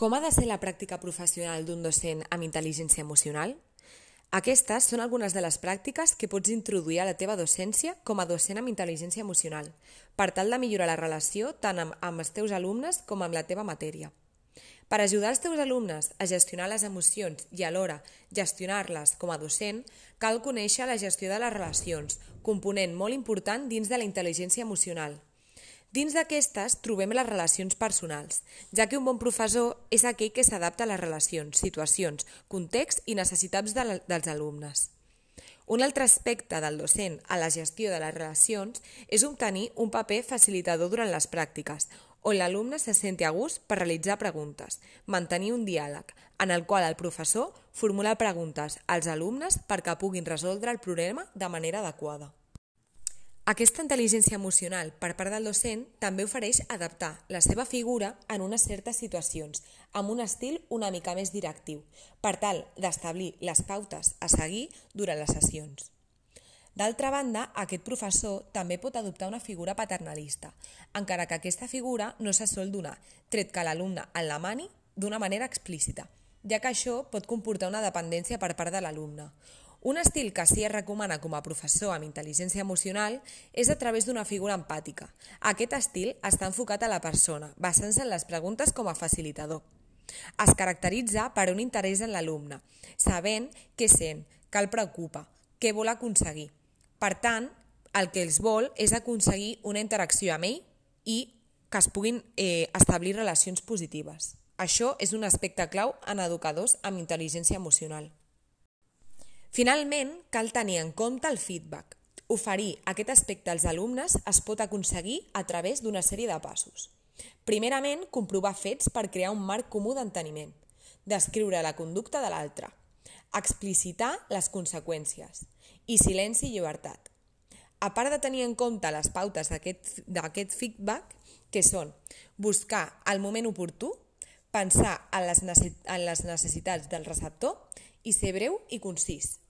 Com ha de ser la pràctica professional d'un docent amb intel·ligència emocional? Aquestes són algunes de les pràctiques que pots introduir a la teva docència com a docent amb intel·ligència emocional, per tal de millorar la relació tant amb, amb els teus alumnes com amb la teva matèria. Per ajudar els teus alumnes a gestionar les emocions i alhora gestionar-les com a docent, cal conèixer la gestió de les relacions, component molt important dins de la intel·ligència emocional. Dins d'aquestes trobem les relacions personals, ja que un bon professor és aquell que s'adapta a les relacions, situacions, context i necessitats de dels alumnes. Un altre aspecte del docent a la gestió de les relacions és obtenir un paper facilitador durant les pràctiques, on l'alumne se senti a gust per realitzar preguntes, mantenir un diàleg, en el qual el professor formula preguntes als alumnes perquè puguin resoldre el problema de manera adequada. Aquesta intel·ligència emocional per part del docent també ofereix adaptar la seva figura en unes certes situacions, amb un estil una mica més directiu, per tal d'establir les pautes a seguir durant les sessions. D'altra banda, aquest professor també pot adoptar una figura paternalista, encara que aquesta figura no se sol donar, tret que l'alumne en la mani d'una manera explícita, ja que això pot comportar una dependència per part de l'alumne, un estil que sí es recomana com a professor amb intel·ligència emocional és a través d'una figura empàtica. Aquest estil està enfocat a la persona, basant-se en les preguntes com a facilitador. Es caracteritza per un interès en l'alumne, sabent què sent, què el preocupa, què vol aconseguir. Per tant, el que els vol és aconseguir una interacció amb ell i que es puguin eh, establir relacions positives. Això és un aspecte clau en educadors amb intel·ligència emocional. Finalment, cal tenir en compte el feedback. Oferir aquest aspecte als alumnes es pot aconseguir a través d'una sèrie de passos. Primerament, comprovar fets per crear un marc comú d'enteniment. Descriure la conducta de l'altre. Explicitar les conseqüències. I silenci i llibertat. A part de tenir en compte les pautes d'aquest feedback, que són buscar el moment oportú, pensar en les necessitats del receptor i ser breu i concís.